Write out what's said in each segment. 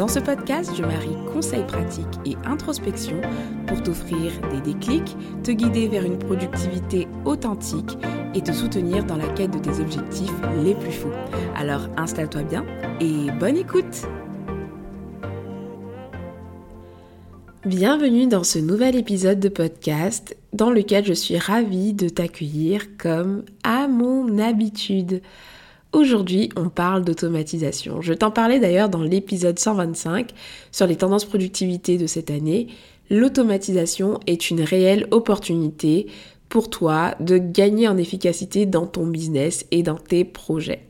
Dans ce podcast, je marie conseils pratiques et introspection pour t'offrir des déclics, te guider vers une productivité authentique et te soutenir dans la quête de tes objectifs les plus fous. Alors installe-toi bien et bonne écoute Bienvenue dans ce nouvel épisode de podcast dans lequel je suis ravie de t'accueillir comme à mon habitude. Aujourd'hui, on parle d'automatisation. Je t'en parlais d'ailleurs dans l'épisode 125 sur les tendances productivité de cette année. L'automatisation est une réelle opportunité pour toi de gagner en efficacité dans ton business et dans tes projets.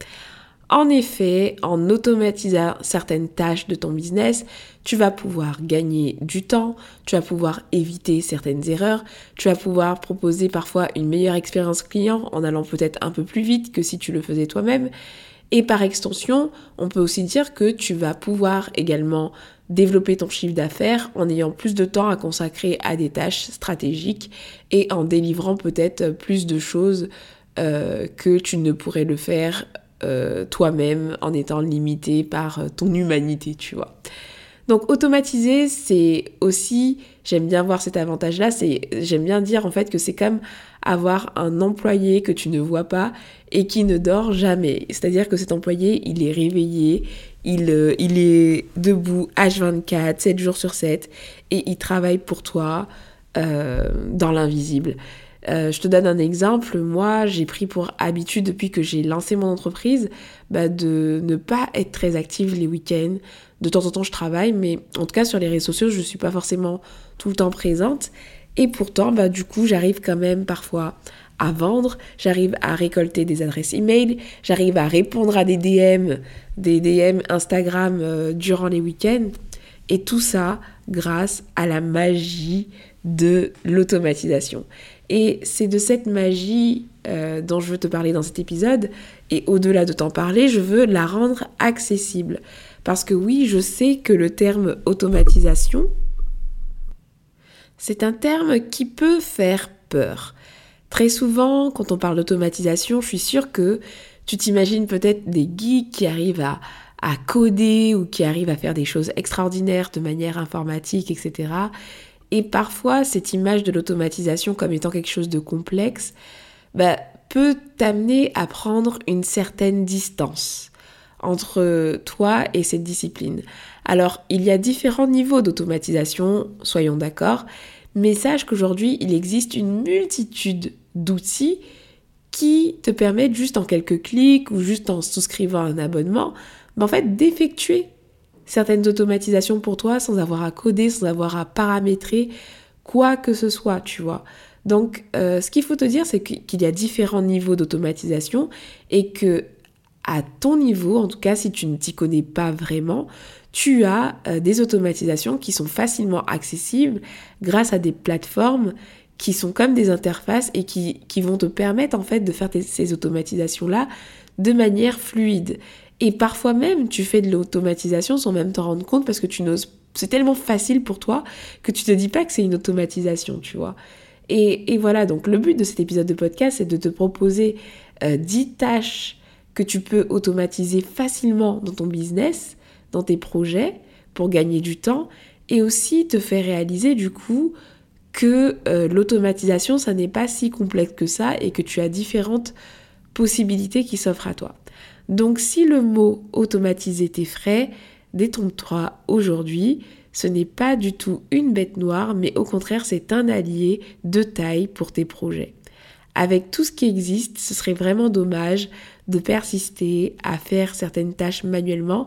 En effet, en automatisant certaines tâches de ton business, tu vas pouvoir gagner du temps, tu vas pouvoir éviter certaines erreurs, tu vas pouvoir proposer parfois une meilleure expérience client en allant peut-être un peu plus vite que si tu le faisais toi-même. Et par extension, on peut aussi dire que tu vas pouvoir également développer ton chiffre d'affaires en ayant plus de temps à consacrer à des tâches stratégiques et en délivrant peut-être plus de choses euh, que tu ne pourrais le faire euh, toi-même en étant limité par euh, ton humanité, tu vois. Donc automatiser, c'est aussi, j'aime bien voir cet avantage-là, c'est j'aime bien dire en fait que c'est comme avoir un employé que tu ne vois pas et qui ne dort jamais. C'est-à-dire que cet employé, il est réveillé, il, euh, il est debout H24, 7 jours sur 7 et il travaille pour toi dans l'invisible. Euh, je te donne un exemple. Moi, j'ai pris pour habitude depuis que j'ai lancé mon entreprise bah, de ne pas être très active les week-ends. De temps en temps, je travaille, mais en tout cas sur les réseaux sociaux, je ne suis pas forcément tout le temps présente. Et pourtant, bah, du coup, j'arrive quand même parfois à vendre, j'arrive à récolter des adresses email, j'arrive à répondre à des DM, des DM Instagram euh, durant les week-ends. Et tout ça grâce à la magie de l'automatisation. Et c'est de cette magie euh, dont je veux te parler dans cet épisode. Et au-delà de t'en parler, je veux la rendre accessible. Parce que oui, je sais que le terme automatisation, c'est un terme qui peut faire peur. Très souvent, quand on parle d'automatisation, je suis sûre que tu t'imagines peut-être des geeks qui arrivent à, à coder ou qui arrivent à faire des choses extraordinaires de manière informatique, etc. Et parfois, cette image de l'automatisation comme étant quelque chose de complexe bah, peut t'amener à prendre une certaine distance entre toi et cette discipline. Alors, il y a différents niveaux d'automatisation, soyons d'accord, mais sache qu'aujourd'hui, il existe une multitude d'outils qui te permettent juste en quelques clics ou juste en souscrivant un abonnement, bah, en fait, d'effectuer certaines automatisations pour toi sans avoir à coder, sans avoir à paramétrer quoi que ce soit, tu vois. Donc, euh, ce qu'il faut te dire, c'est qu'il y a différents niveaux d'automatisation et que à ton niveau, en tout cas si tu ne t'y connais pas vraiment, tu as euh, des automatisations qui sont facilement accessibles grâce à des plateformes qui sont comme des interfaces et qui, qui vont te permettre en fait de faire ces automatisations-là de manière fluide. Et parfois même, tu fais de l'automatisation sans même t'en rendre compte parce que tu n'oses. C'est tellement facile pour toi que tu te dis pas que c'est une automatisation, tu vois. Et, voilà, donc le but de cet épisode de podcast, c'est de te proposer euh, 10 tâches que tu peux automatiser facilement dans ton business, dans tes projets, pour gagner du temps, et aussi te faire réaliser du coup que euh, l'automatisation, ça n'est pas si complexe que ça et que tu as différentes possibilités qui s'offrent à toi. Donc si le mot automatiser t'effraie, détrompe-toi aujourd'hui. Ce n'est pas du tout une bête noire, mais au contraire c'est un allié de taille pour tes projets. Avec tout ce qui existe, ce serait vraiment dommage de persister à faire certaines tâches manuellement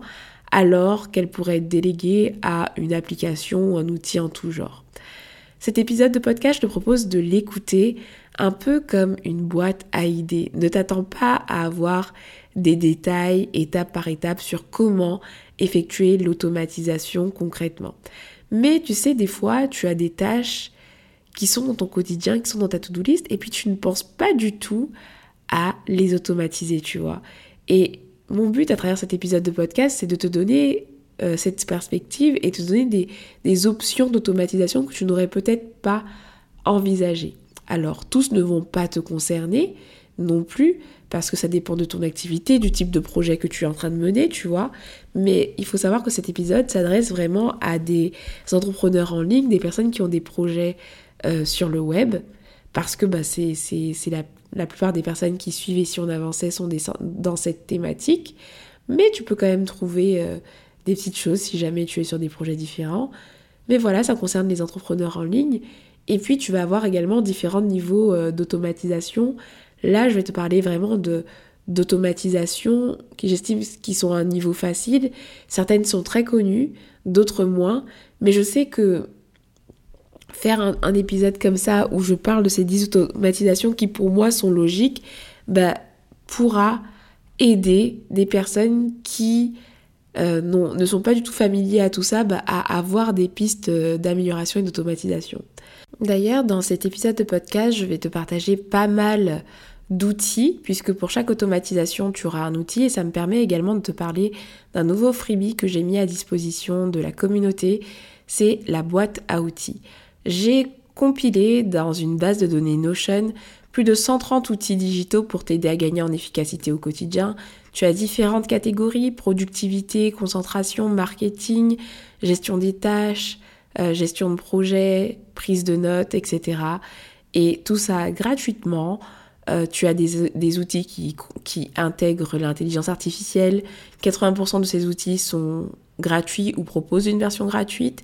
alors qu'elles pourraient être déléguées à une application ou un outil en tout genre. Cet épisode de podcast, je te propose de l'écouter un peu comme une boîte à idées. Ne t'attends pas à avoir des détails étape par étape sur comment effectuer l'automatisation concrètement. Mais tu sais, des fois, tu as des tâches qui sont dans ton quotidien, qui sont dans ta to-do list, et puis tu ne penses pas du tout à les automatiser, tu vois. Et mon but à travers cet épisode de podcast, c'est de te donner euh, cette perspective et te donner des, des options d'automatisation que tu n'aurais peut-être pas envisagées. Alors, tous ne vont pas te concerner non plus, parce que ça dépend de ton activité, du type de projet que tu es en train de mener, tu vois. Mais il faut savoir que cet épisode s'adresse vraiment à des entrepreneurs en ligne, des personnes qui ont des projets euh, sur le web, parce que bah, c'est la, plupart des personnes qui suivent si on avançait sont dans cette thématique. Mais tu peux quand même trouver euh, des petites choses si jamais tu es sur des projets différents. Mais voilà, ça concerne les entrepreneurs en ligne. Et puis tu vas avoir également différents niveaux euh, d'automatisation Là, je vais te parler vraiment de d'automatisation qui j'estime qui sont à un niveau facile. Certaines sont très connues, d'autres moins. Mais je sais que faire un, épisode comme ça où je parle de ces 10 automatisations qui pour moi sont logiques, bah, pourra aider des personnes qui euh, ne sont pas du tout familiers à tout ça bah, à avoir des pistes euh, d'amélioration et d'automatisation. D'ailleurs, dans cet épisode de podcast, je vais te partager pas mal d'outils, puisque pour chaque automatisation, tu auras un outil et ça me permet également de te parler d'un nouveau freebie que j'ai mis à disposition de la communauté, c'est la boîte à outils. J'ai compilé dans une base de données Notion plus de 130 outils digitaux pour t'aider à gagner en efficacité au quotidien. Tu as différentes catégories, productivité, concentration, marketing, gestion des tâches, euh, gestion de projet, prise de notes, etc. Et tout ça gratuitement euh, tu as des, outils qui, intègrent l'intelligence artificielle. 80% de ces outils sont gratuits ou proposent une version gratuite.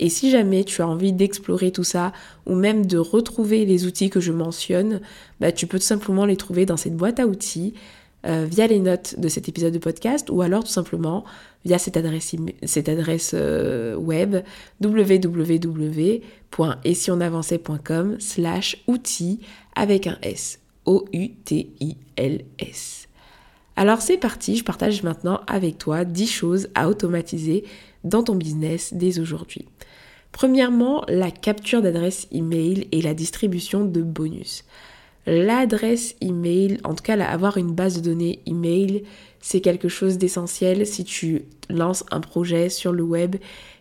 Et si jamais tu as envie d'explorer tout ça ou même de retrouver les outils que je mentionne, bah, tu peux tout simplement les trouver dans cette boîte à outils euh, via les notes de cet épisode de podcast ou alors tout simplement via cette adresse, euh, web www.esionAvançait.com slash outils avec un S. O-U-T-I-L-S. Alors c'est parti, je partage maintenant avec toi 10 choses à automatiser dans ton business dès aujourd'hui. Premièrement, la capture d'adresse email et la distribution de bonus. L'adresse email, en tout cas avoir une base de données email, c'est quelque chose d'essentiel si tu lances un projet sur le web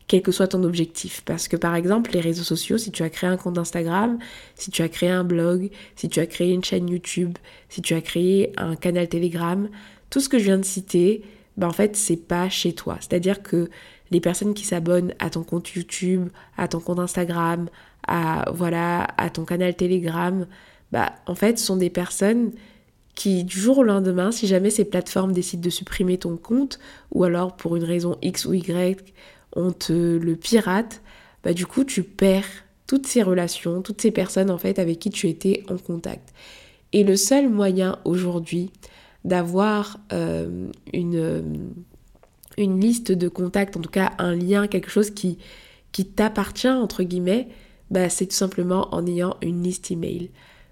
quel que soit ton objectif. Parce que par exemple, les réseaux sociaux, si tu as créé un compte Instagram, si tu as créé un blog, si tu as créé une chaîne YouTube, si tu as créé un canal Telegram, tout ce que je viens de citer, ben en fait, c'est pas chez toi. C'est-à-dire que les personnes qui s'abonnent à ton compte YouTube, à ton compte Instagram, à voilà, à ton canal Telegram, bah en fait, sont des personnes qui du jour au lendemain, si jamais ces plateformes décident de supprimer ton compte, ou alors pour une raison X ou Y, on te le pirate, bah du coup tu perds toutes ces relations, toutes ces personnes en fait avec qui tu étais en contact. Et le seul moyen aujourd'hui d'avoir euh, une, une liste de contacts, en tout cas un lien, quelque chose qui, qui t'appartient entre guillemets, bah, c'est tout simplement en ayant une liste email.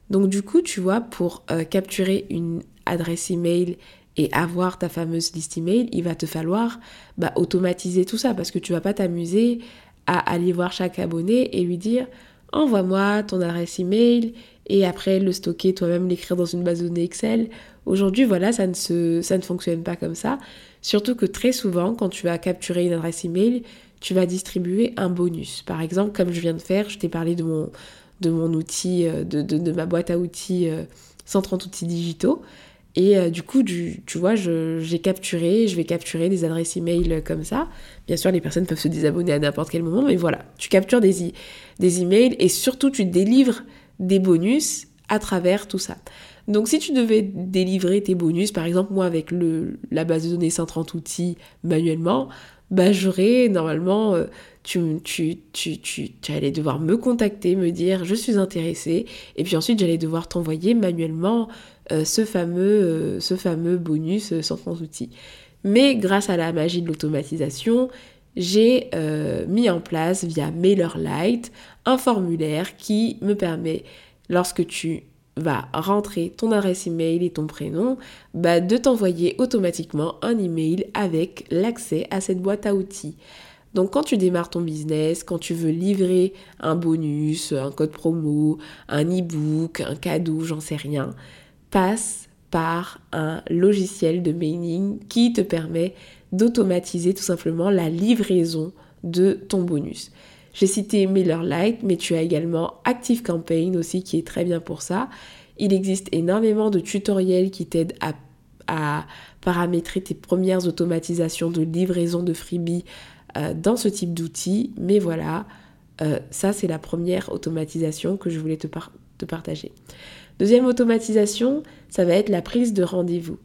Donc du coup, tu vois, pour euh, capturer une adresse email et avoir ta fameuse liste email, il va te falloir bah, automatiser tout ça parce que tu vas pas t'amuser à aller voir chaque abonné et lui dire envoie-moi ton adresse email et après le stocker toi-même, l'écrire dans une base de données Excel. Aujourd'hui, voilà, ça ne, se, ça ne fonctionne pas comme ça. Surtout que très souvent, quand tu vas capturer une adresse email, tu vas distribuer un bonus. Par exemple, comme je viens de faire, je t'ai parlé de mon, de mon outil, euh, de, de, ma boîte à outils 130 euh, outils digitaux. Et euh, du coup, tu, vois, j'ai capturé, je vais capturer des adresses email comme ça. Bien sûr, les personnes peuvent se désabonner à n'importe quel moment, mais voilà, tu captures des, des emails et surtout tu délivres des bonus à travers tout ça. Donc si tu devais délivrer tes bonus, par exemple moi avec le, la base de données 130 outils manuellement, bah j'aurais normalement, euh, tu, tu, tu, tu, allais devoir me contacter, me dire je suis intéressée, et puis ensuite j'allais devoir t'envoyer manuellement euh, ce, fameux, euh, ce fameux bonus euh, sans outils. Mais grâce à la magie de l'automatisation, j'ai mis en place via MailerLite un formulaire qui me permet, lorsque tu vas rentrer ton adresse email et ton prénom, bah, de t'envoyer automatiquement un email avec l'accès à cette boîte à outils. Donc quand tu démarres ton business, quand tu veux livrer un bonus, un code promo, un e-book, un cadeau, j'en sais rien, passe par un logiciel de mailing qui te permet d'automatiser tout simplement la livraison de ton bonus. J'ai cité MailerLite, mais tu as également ActiveCampaign aussi qui est très bien pour ça. Il existe énormément de tutoriels qui t'aident à, paramétrer tes premières automatisations de livraison de freebies euh, dans ce type d'outils. Mais voilà, euh, ça c'est la première automatisation que je voulais te, te partager. Deuxième automatisation, ça va être la prise de rendez-vous.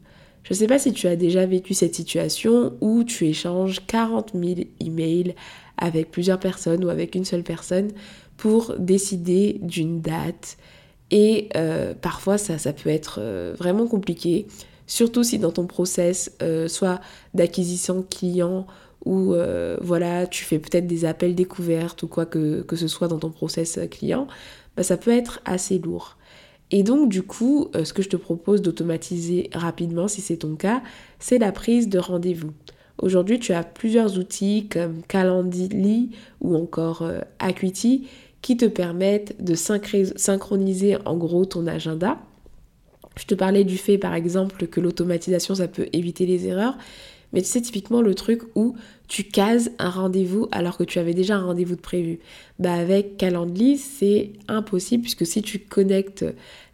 Je ne sais pas si tu as déjà vécu cette situation où tu échanges 40 000 emails avec plusieurs personnes ou avec une seule personne pour décider d'une date. Et euh, parfois, ça, ça peut être euh, vraiment compliqué, surtout si dans ton process, euh, soit d'acquisition client ou voilà, tu fais peut-être des appels découvertes ou quoi que, ce soit dans ton process client, bah, ça peut être assez lourd. Et donc du coup, ce que je te propose d'automatiser rapidement, si c'est ton cas, c'est la prise de rendez-vous. Aujourd'hui, tu as plusieurs outils comme Calendly ou encore euh, Acuity qui te permettent de synchroniser en gros ton agenda. Je te parlais du fait par exemple que l'automatisation ça peut éviter les erreurs, mais c'est typiquement le truc où tu cases un rendez-vous alors que tu avais déjà un rendez-vous de prévu. Bah avec Calendly, c'est impossible puisque si tu connectes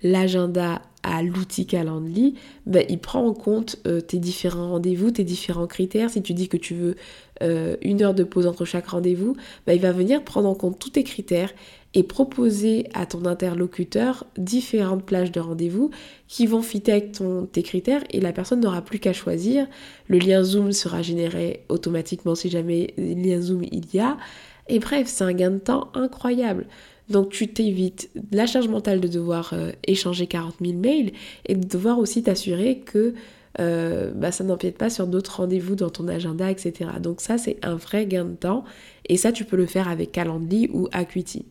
l'agenda à l'outil Calendly, bah, il prend en compte euh, tes différents rendez-vous, tes différents critères. Si tu dis que tu veux euh, une heure de pause entre chaque rendez-vous, bah, il va venir prendre en compte tous tes critères et proposer à ton interlocuteur différentes plages de rendez-vous qui vont fitter avec ton, tes critères et la personne n'aura plus qu'à choisir. Le lien Zoom sera généré automatiquement si jamais lien Zoom il y a. Et bref, c'est un gain de temps incroyable. Donc tu t'évites la charge mentale de devoir euh, échanger 40 000 mails et de devoir aussi t'assurer que euh, bah, ça n'empiète pas sur d'autres rendez-vous dans ton agenda, etc. Donc ça, c'est un vrai gain de temps. Et ça, tu peux le faire avec Calendly ou Acuity.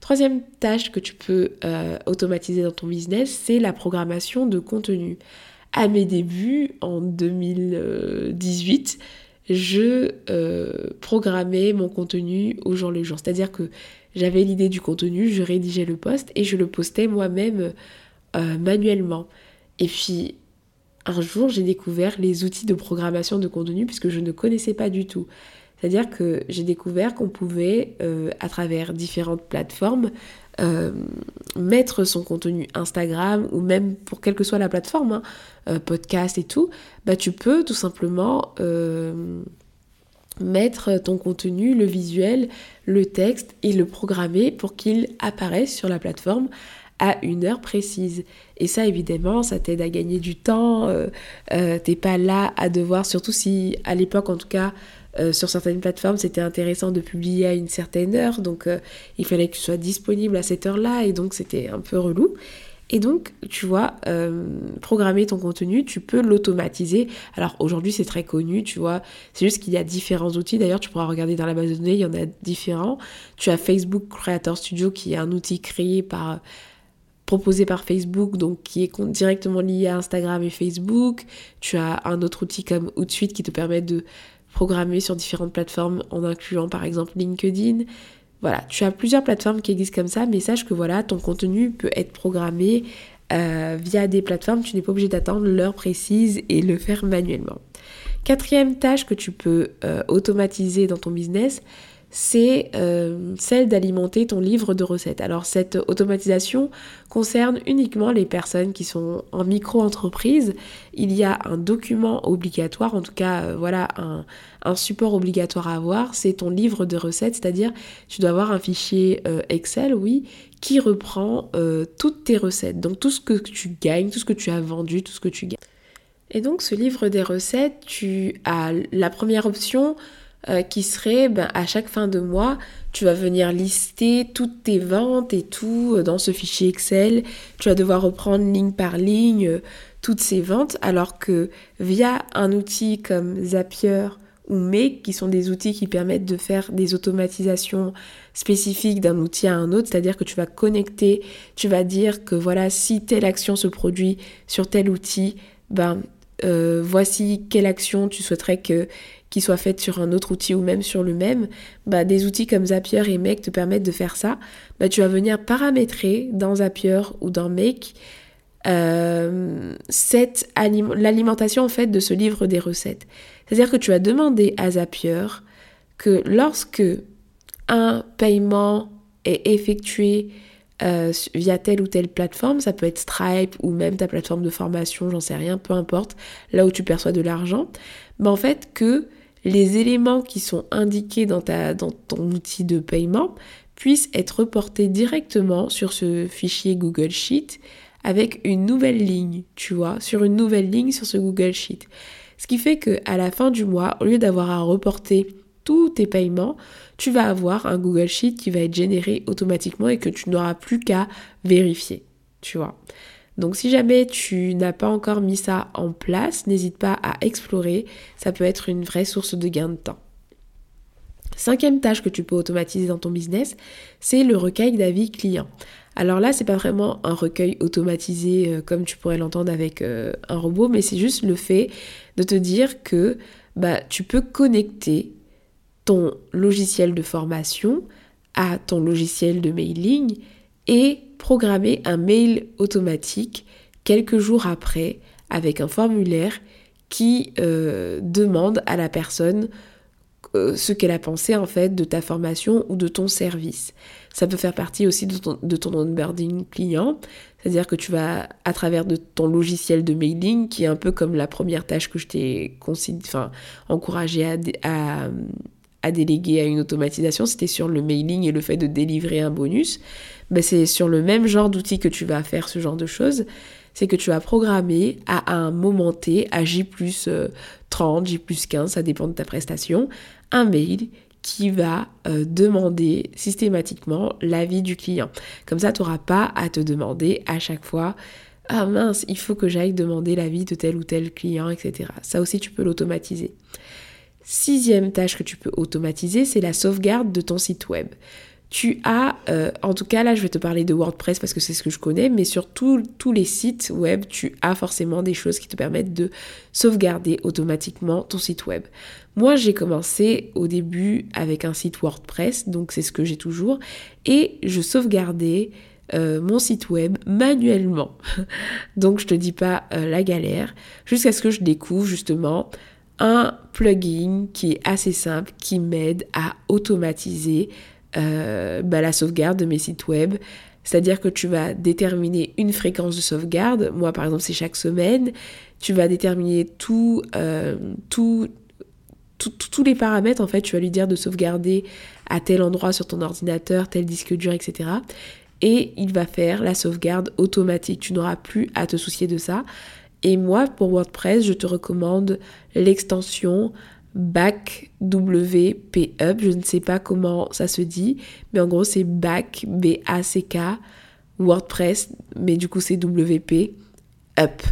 Troisième tâche que tu peux euh, automatiser dans ton business, c'est la programmation de contenu. À mes débuts, en 2018, je programmais mon contenu au jour le jour. C'est-à-dire que j'avais l'idée du contenu, je rédigeais le post et je le postais moi-même euh, manuellement. Et puis, un jour, j'ai découvert les outils de programmation de contenu puisque je ne connaissais pas du tout. C'est-à-dire que j'ai découvert qu'on pouvait, euh, à travers différentes plateformes, euh, mettre son contenu Instagram ou même pour quelle que soit la plateforme, hein, podcast et tout, bah tu peux tout simplement mettre ton contenu, le visuel, le texte et le programmer pour qu'il apparaisse sur la plateforme à une heure précise. Et ça, évidemment, ça t'aide à gagner du temps. T'es pas là à devoir, surtout si à l'époque, en tout cas, euh, sur certaines plateformes, c'était intéressant de publier à une certaine heure, donc euh, il fallait que tu sois disponible à cette heure-là, et donc c'était un peu relou. Et donc, tu vois, euh, programmer ton contenu, tu peux l'automatiser. Alors aujourd'hui, c'est très connu, tu vois. C'est juste qu'il y a différents outils. D'ailleurs, tu pourras regarder dans la base de données, il y en a différents. Tu as Facebook Creator Studio qui est un outil créé par proposé par Facebook, donc qui est directement lié à Instagram et Facebook. Tu as un autre outil comme Outsuite qui te permet de programmer sur différentes plateformes en incluant par exemple LinkedIn. Voilà, tu as plusieurs plateformes qui existent comme ça, mais sache que voilà, ton contenu peut être programmé euh, via des plateformes, tu n'es pas obligé d'attendre l'heure précise et le faire manuellement. Quatrième tâche que tu peux euh, automatiser dans ton business, c'est euh, celle d'alimenter ton livre de recettes. Alors cette automatisation concerne uniquement les personnes qui sont en micro-entreprise. Il y a un document obligatoire, en tout cas euh, voilà un, support obligatoire à avoir, c'est ton livre de recettes, c'est-à-dire tu dois avoir un fichier euh, Excel, oui, qui reprend toutes tes recettes, donc tout ce que tu gagnes, tout ce que tu as vendu, tout ce que tu gagnes. Et donc ce livre des recettes, tu as la première option, euh, qui serait ben, à chaque fin de mois, tu vas venir lister toutes tes ventes et tout euh, dans ce fichier Excel. Tu vas devoir reprendre ligne par ligne euh, toutes ces ventes, alors que via un outil comme Zapier ou Make, qui sont des outils qui permettent de faire des automatisations spécifiques d'un outil à un autre, c'est-à-dire que tu vas connecter, tu vas dire que voilà, si telle action se produit sur tel outil, ben voici quelle action tu souhaiterais que qui soit faite sur un autre outil ou même sur le même, bah, des outils comme Zapier et Make te permettent de faire ça. Bah, tu vas venir paramétrer dans Zapier ou dans Make euh, l'alimentation en fait de ce livre des recettes. C'est-à-dire que tu vas demander à Zapier que lorsque un paiement est effectué euh, via telle ou telle plateforme, ça peut être Stripe ou même ta plateforme de formation, j'en sais rien, peu importe, là où tu perçois de l'argent, mais en fait que les éléments qui sont indiqués dans, ta, dans ton outil de paiement puissent être reportés directement sur ce fichier Google Sheet avec une nouvelle ligne, tu vois, sur une nouvelle ligne sur ce Google Sheet. Ce qui fait que à la fin du mois, au lieu d'avoir à reporter tous tes paiements, tu vas avoir un Google Sheet qui va être généré automatiquement et que tu n'auras plus qu'à vérifier, tu vois. Donc si jamais tu n'as pas encore mis ça en place, n'hésite pas à explorer, ça peut être une vraie source de gain de temps. Cinquième tâche que tu peux automatiser dans ton business, c'est le recueil d'avis clients. Alors là, c'est pas vraiment un recueil automatisé euh, comme tu pourrais l'entendre avec euh, un robot, mais c'est juste le fait de te dire que bah, tu peux connecter ton logiciel de formation à ton logiciel de mailing et programmer un mail automatique quelques jours après avec un formulaire qui euh, demande à la personne euh, ce qu'elle a pensé en fait de ta formation ou de ton service. Ça peut faire partie aussi de ton, de ton onboarding client, c'est-à-dire que tu vas, à travers de ton logiciel de mailing, qui est un peu comme la première tâche que je t'ai enfin, à, à, à déléguer à une automatisation, c'était sur le mailing et le fait de délivrer un bonus. Ben c'est sur le même genre d'outil que tu vas faire ce genre de choses. C'est que tu vas programmer à un moment T, à J plus 30, euh, J plus 15, ça dépend de ta prestation, un mail qui va euh, demander systématiquement l'avis du client. Comme ça, tu n'auras pas à te demander à chaque fois ah mince, il faut que j'aille demander l'avis de tel ou tel client, etc. Ça aussi, tu peux l'automatiser. Sixième tâche que tu peux automatiser, c'est la sauvegarde de ton site web. Tu as, euh, en tout cas là je vais te parler de WordPress parce que c'est ce que je connais, mais sur tous les sites web, tu as forcément des choses qui te permettent de sauvegarder automatiquement ton site web. Moi j'ai commencé au début avec un site WordPress, donc c'est ce que j'ai toujours, et je sauvegardais euh, mon site web manuellement. donc je te dis pas euh, la galère, jusqu'à ce que je découvre justement un plugin qui est assez simple, qui m'aide à automatiser euh, bah, la sauvegarde de mes sites web. C'est-à-dire que tu vas déterminer une fréquence de sauvegarde. Moi, par exemple, c'est chaque semaine. Tu vas déterminer tout, euh, tous les paramètres. En fait, tu vas lui dire de sauvegarder à tel endroit sur ton ordinateur, tel disque dur, etc. Et il va faire la sauvegarde automatique. Tu n'auras plus à te soucier de ça. Et moi, pour WordPress, je te recommande l'extension back WP Je ne sais pas comment ça se dit, mais en gros, c'est back B-A-C-K WordPress, mais du coup, c'est WP up.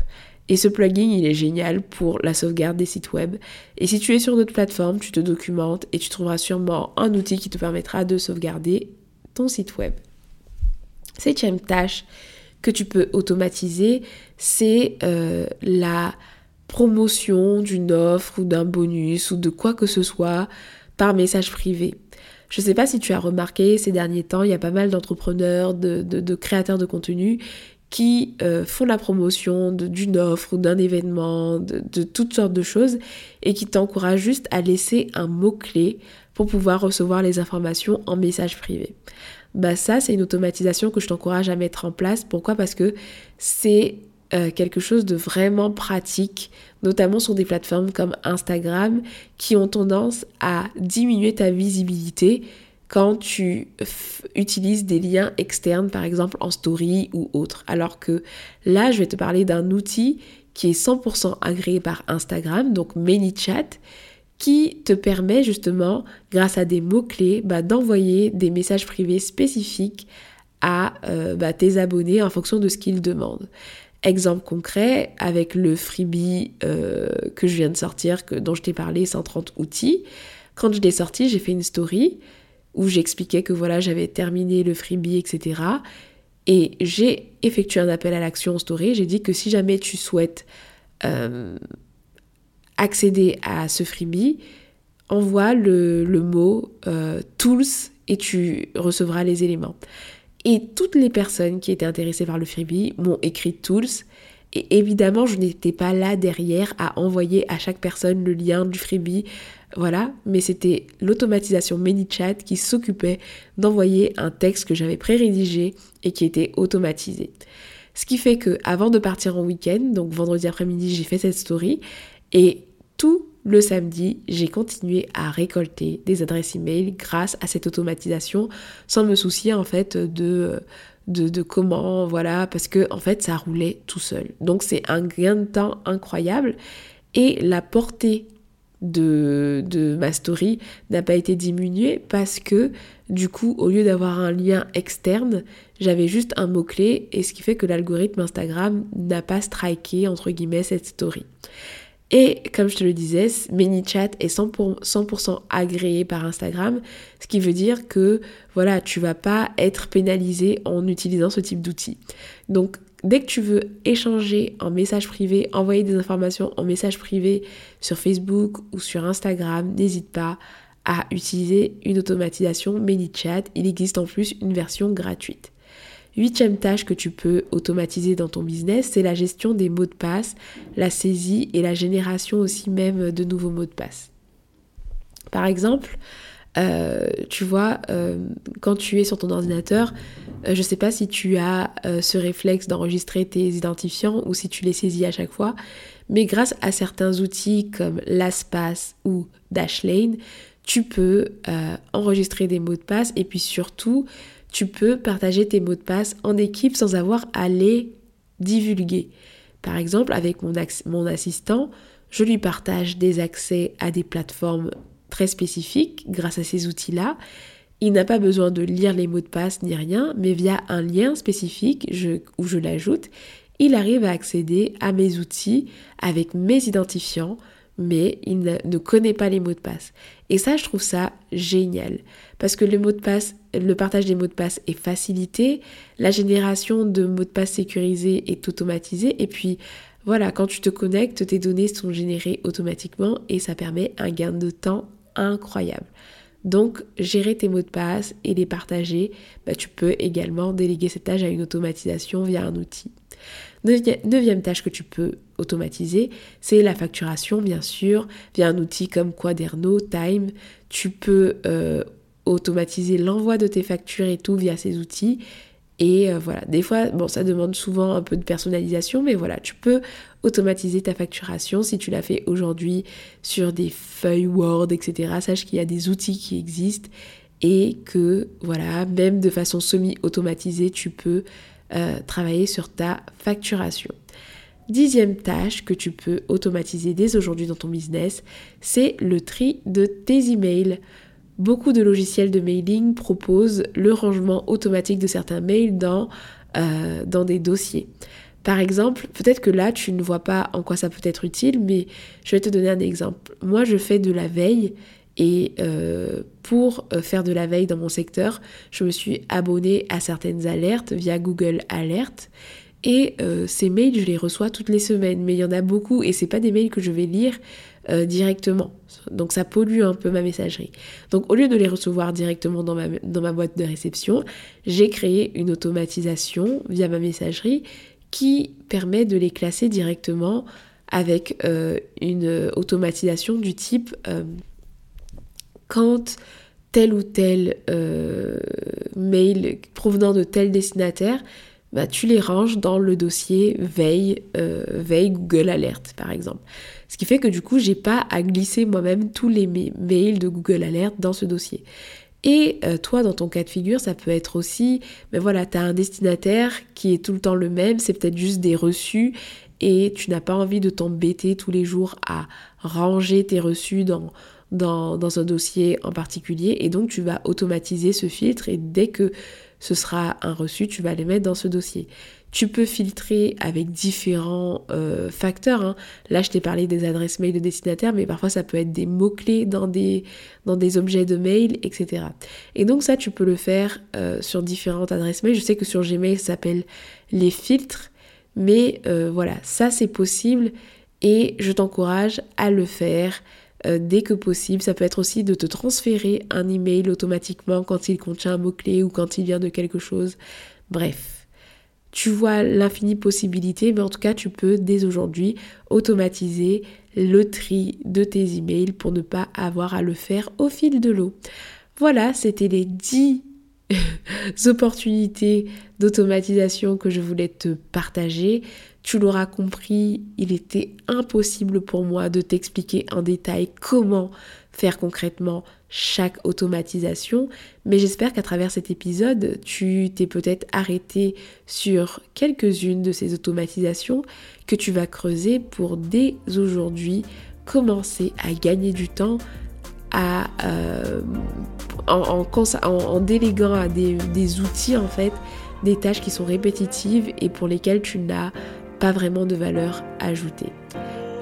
Et ce plugin, il est génial pour la sauvegarde des sites web. Et si tu es sur notre plateforme, tu te documentes et tu trouveras sûrement un outil qui te permettra de sauvegarder ton site web. Septième tâche, que tu peux automatiser, c'est euh, la promotion d'une offre ou d'un bonus ou de quoi que ce soit par message privé. Je ne sais pas si tu as remarqué ces derniers temps, il y a pas mal d'entrepreneurs, de, créateurs de contenu qui euh, font la promotion d'une offre ou d'un événement, de, de, toutes sortes de choses, et qui t'encouragent juste à laisser un mot-clé pour pouvoir recevoir les informations en message privé bah ça c'est une automatisation que je t'encourage à mettre en place. Pourquoi? Parce que c'est euh, quelque chose de vraiment pratique, notamment sur des plateformes comme Instagram, qui ont tendance à diminuer ta visibilité quand tu utilises des liens externes, par exemple en story ou autre. Alors que là, je vais te parler d'un outil qui est 100% agréé par Instagram, donc ManyChat, qui te permet justement, grâce à des mots-clés, bah, d'envoyer des messages privés spécifiques à euh, bah, tes abonnés en fonction de ce qu'ils demandent. Exemple concret, avec le freebie euh, que je viens de sortir, dont je t'ai parlé, 130 outils, quand je l'ai sorti, j'ai fait une story où j'expliquais que voilà, j'avais terminé le freebie, etc. Et j'ai effectué un appel à l'action en story. J'ai dit que si jamais tu souhaites euh, accéder à ce freebie, envoie le, mot euh, tools et tu recevras les éléments. Et toutes les personnes qui étaient intéressées par le freebie m'ont écrit tools. Et évidemment, je n'étais pas là derrière à envoyer à chaque personne le lien du freebie. Voilà, mais c'était l'automatisation ManyChat qui s'occupait d'envoyer un texte que j'avais pré-rédigé et qui était automatisé. Ce qui fait que avant de partir en week-end, donc vendredi après-midi, j'ai fait cette story et tout le samedi, j'ai continué à récolter des adresses email grâce à cette automatisation sans me soucier en fait de, de, comment, voilà, parce que en fait ça roulait tout seul. Donc c'est un gain de temps incroyable et la portée de, de ma story n'a pas été diminuée parce que du coup, au lieu d'avoir un lien externe, j'avais juste un mot-clé et ce qui fait que l'algorithme Instagram n'a pas striké entre guillemets cette story. Et comme je te le disais, ManyChat est 100%, agréé par Instagram, ce qui veut dire que voilà, tu vas pas être pénalisé en utilisant ce type d'outil. Donc dès que tu veux échanger en message privé, envoyer des informations en message privé sur Facebook ou sur Instagram, n'hésite pas à utiliser une automatisation ManyChat. Il existe en plus une version gratuite. Huitième tâche que tu peux automatiser dans ton business, c'est la gestion des mots de passe, la saisie et la génération aussi même de nouveaux mots de passe. Par exemple, euh, tu vois, euh, quand tu es sur ton ordinateur, euh, je ne sais pas si tu as ce réflexe d'enregistrer tes identifiants ou si tu les saisis à chaque fois, mais grâce à certains outils comme LastPass ou Dashlane, tu peux enregistrer des mots de passe et puis surtout tu peux partager tes mots de passe en équipe sans avoir à les divulguer. Par exemple, avec mon, assistant, je lui partage des accès à des plateformes très spécifiques grâce à ces outils-là. Il n'a pas besoin de lire les mots de passe ni rien, mais via un lien spécifique où je l'ajoute, il arrive à accéder à mes outils avec mes identifiants, mais il ne, connaît pas les mots de passe. Et ça, je trouve ça génial. Parce que le mot de passe, le partage des mots de passe est facilité, la génération de mots de passe sécurisés est automatisée, et puis voilà, quand tu te connectes, tes données sont générées automatiquement et ça permet un gain de temps incroyable. Donc, gérer tes mots de passe et les partager, bah, tu peux également déléguer cette tâche à une automatisation via un outil. Neuvième tâche que tu peux c'est la facturation, bien sûr, via un outil comme Quaderno, Time. Tu peux euh, automatiser l'envoi de tes factures et tout via ces outils. Et euh, voilà, des fois, bon, ça demande souvent un peu de personnalisation, mais voilà, tu peux automatiser ta facturation si tu l'as fait aujourd'hui sur des feuilles Word, etc. Sache qu'il y a des outils qui existent et que, voilà, même de façon semi-automatisée, tu peux euh, travailler sur ta facturation. Dixième tâche que tu peux automatiser dès aujourd'hui dans ton business, c'est le tri de tes emails. Beaucoup de logiciels de mailing proposent le rangement automatique de certains mails dans, euh, dans des dossiers. Par exemple, peut-être que là, tu ne vois pas en quoi ça peut être utile, mais je vais te donner un exemple. Moi, je fais de la veille et euh, pour euh, faire de la veille dans mon secteur, je me suis abonnée à certaines alertes via Google Alert. Et euh, ces mails, je les reçois toutes les semaines, mais il y en a beaucoup et c'est pas des mails que je vais lire directement. Donc ça pollue un peu ma messagerie. Donc au lieu de les recevoir directement dans ma, dans ma boîte de réception, j'ai créé une automatisation via ma messagerie qui permet de les classer directement avec une automatisation du type quand tel ou tel euh, mail provenant de tel destinataire, bah, tu les ranges dans le dossier veille, euh, veille Google Alert par exemple. Ce qui fait que du coup, j'ai pas à glisser moi-même tous les mails de Google Alert dans ce dossier. Et euh, toi, dans ton cas de figure, ça peut être aussi, mais voilà, tu as un destinataire qui est tout le temps le même, c'est peut-être juste des reçus et tu n'as pas envie de t'embêter tous les jours à ranger tes reçus dans, dans, un dossier en particulier et donc tu vas automatiser ce filtre et dès que ce sera un reçu, tu vas les mettre dans ce dossier. Tu peux filtrer avec différents euh, facteurs. Hein. Là, je t'ai parlé des adresses mail de destinataires, mais parfois ça peut être des mots-clés dans des, objets de mail, etc. Et donc ça, tu peux le faire euh, sur différentes adresses mail. Je sais que sur Gmail, ça s'appelle les filtres, mais euh, voilà, ça c'est possible et je t'encourage à le faire euh, dès que possible. Ça peut être aussi de te transférer un email automatiquement quand il contient un mot-clé ou quand il vient de quelque chose. Bref, tu vois l'infinie possibilité, mais en tout cas, tu peux dès aujourd'hui automatiser le tri de tes emails pour ne pas avoir à le faire au fil de l'eau. Voilà, c'était les 10 opportunités d'automatisation que je voulais te partager. Tu l'auras compris, il était impossible pour moi de t'expliquer en détail comment faire concrètement chaque automatisation, mais j'espère qu'à travers cet épisode, tu t'es peut-être arrêté sur quelques-unes de ces automatisations que tu vas creuser pour dès aujourd'hui commencer à gagner du temps euh, en, en, déléguant à des, des outils en fait des tâches qui sont répétitives et pour lesquelles tu n'as pas vraiment de valeur ajoutée.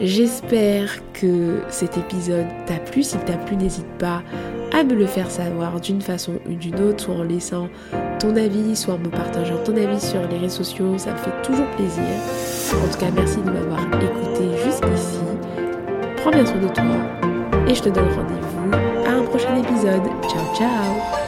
J'espère que cet épisode t'a plu. S'il t'a plu, n'hésite pas à me le faire savoir d'une façon ou d'une autre, soit en laissant ton avis, soit en me partageant ton avis sur les réseaux sociaux. Ça me fait toujours plaisir. En tout cas, merci de m'avoir écouté jusqu'ici. Prends bien soin de toi et je te donne rendez-vous à un prochain épisode. Ciao ciao